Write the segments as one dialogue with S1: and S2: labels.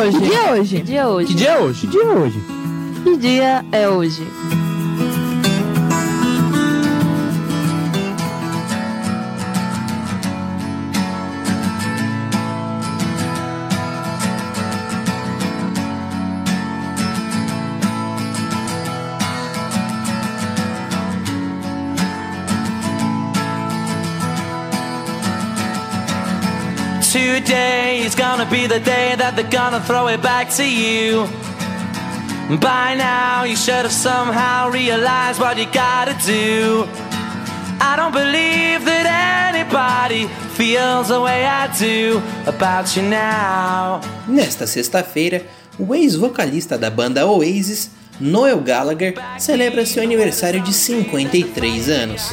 S1: hoje?
S2: Que dia é hoje?
S1: Que dia é hoje?
S3: Que dia é hoje?
S4: Que dia é hoje?
S1: Que dia é hoje?
S5: Today is gonna be the day that they're gonna throw it back to you. By now, you should have somehow realized what you gotta do. I don't believe that anybody feels the way I do about you now.
S6: Nesta sexta-feira, o ex-vocalista da banda Oasis, Noel Gallagher, celebra seu aniversário de 53 anos.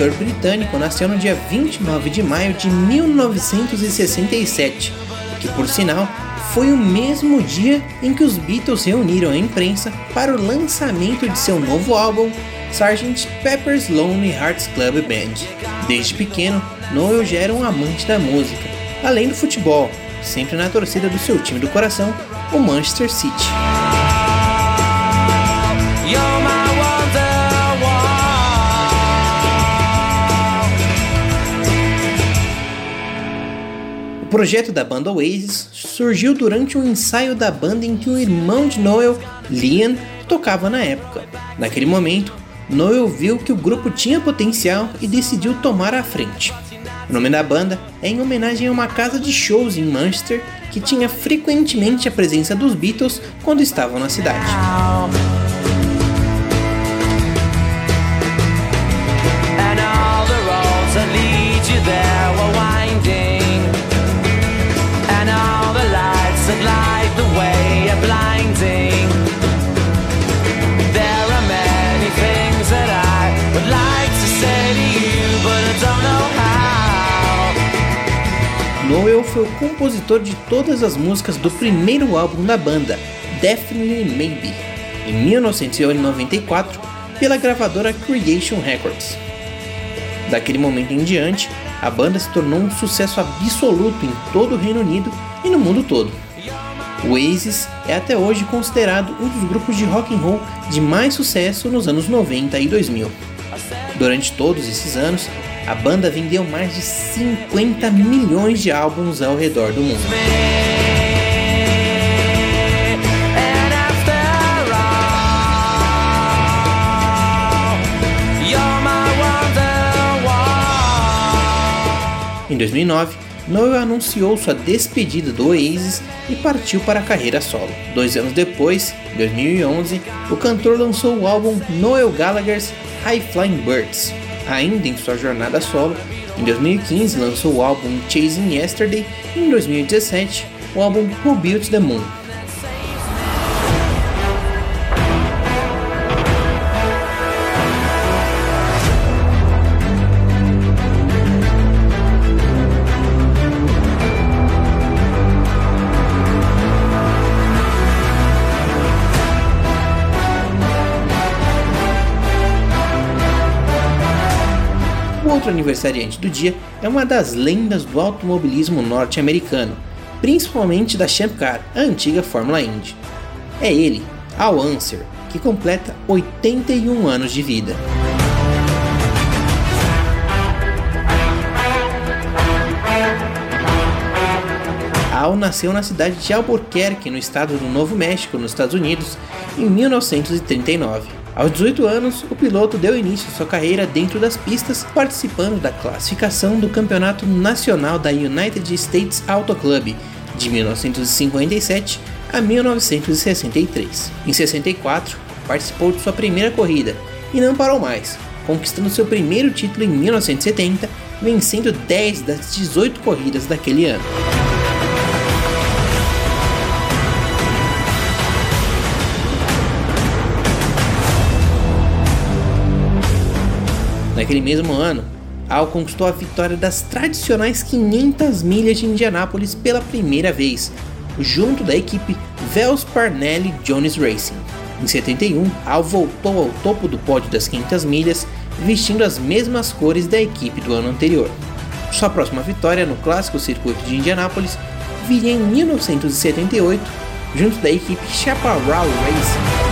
S6: Cantor britânico nasceu no dia 29 de maio de 1967, que por sinal foi o mesmo dia em que os Beatles reuniram a imprensa para o lançamento de seu novo álbum, Sgt. Pepper's Lonely Hearts Club Band. Desde pequeno, Noel já era um amante da música, além do futebol, sempre na torcida do seu time do coração, o Manchester City. Projeto da banda Oasis surgiu durante um ensaio da banda em que o irmão de Noel, Liam, tocava na época. Naquele momento, Noel viu que o grupo tinha potencial e decidiu tomar a frente. O nome da banda é em homenagem a uma casa de shows em Manchester que tinha frequentemente a presença dos Beatles quando estavam na cidade. Foi o compositor de todas as músicas do primeiro álbum da banda, Definitely Maybe, em 1994, pela gravadora Creation Records. Daquele momento em diante, a banda se tornou um sucesso absoluto em todo o Reino Unido e no mundo todo. O Oasis é até hoje considerado um dos grupos de rock and roll de mais sucesso nos anos 90 e 2000. Durante todos esses anos, a banda vendeu mais de 50 milhões de álbuns ao redor do mundo. Em 2009, Noel anunciou sua despedida do Oasis e partiu para a carreira solo. Dois anos depois, em 2011, o cantor lançou o álbum Noel Gallagher's High Flying Birds. Ainda em sua jornada solo, em 2015 lançou o álbum Chasing Yesterday e em 2017 o álbum Who Built the Moon. O outro aniversariante do dia é uma das lendas do automobilismo norte-americano, principalmente da Champ Car, a antiga Fórmula Indy. É ele, Al Unser, que completa 81 anos de vida. Al nasceu na cidade de Albuquerque, no estado do Novo México, nos Estados Unidos, em 1939. Aos 18 anos, o piloto deu início à sua carreira dentro das pistas, participando da classificação do Campeonato Nacional da United States Auto Club de 1957 a 1963. Em 64, participou de sua primeira corrida e não parou mais, conquistando seu primeiro título em 1970, vencendo 10 das 18 corridas daquele ano. Naquele mesmo ano, Al conquistou a vitória das tradicionais 500 milhas de Indianápolis pela primeira vez, junto da equipe Vels Parnelli Jones Racing. Em 71, Al voltou ao topo do pódio das 500 milhas, vestindo as mesmas cores da equipe do ano anterior. Sua próxima vitória no clássico circuito de Indianápolis viria em 1978, junto da equipe Chaparral Racing.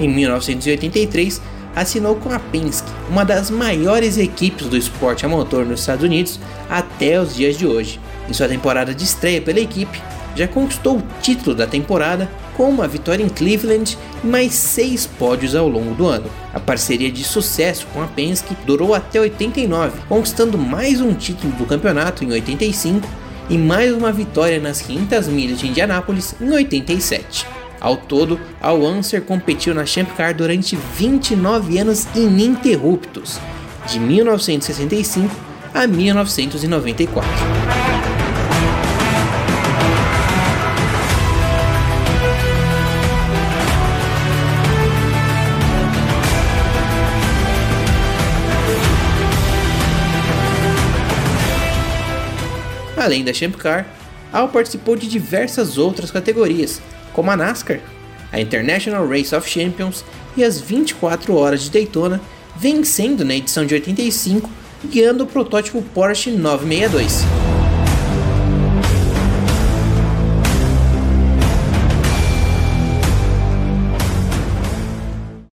S6: Em 1983, assinou com a Penske, uma das maiores equipes do esporte a motor nos Estados Unidos até os dias de hoje. Em sua temporada de estreia pela equipe, já conquistou o título da temporada com uma vitória em Cleveland e mais seis pódios ao longo do ano. A parceria de sucesso com a Penske durou até 89, conquistando mais um título do campeonato em 85 e mais uma vitória nas 500 milhas de Indianápolis em 87. Ao todo, a Wanser competiu na Champ Car durante 29 anos ininterruptos, de 1965 a 1994. Além da Champ Car, Al participou de diversas outras categorias, como a NASCAR, a International Race of Champions e as 24 Horas de Daytona, vencendo na edição de 85, guiando o protótipo Porsche 962.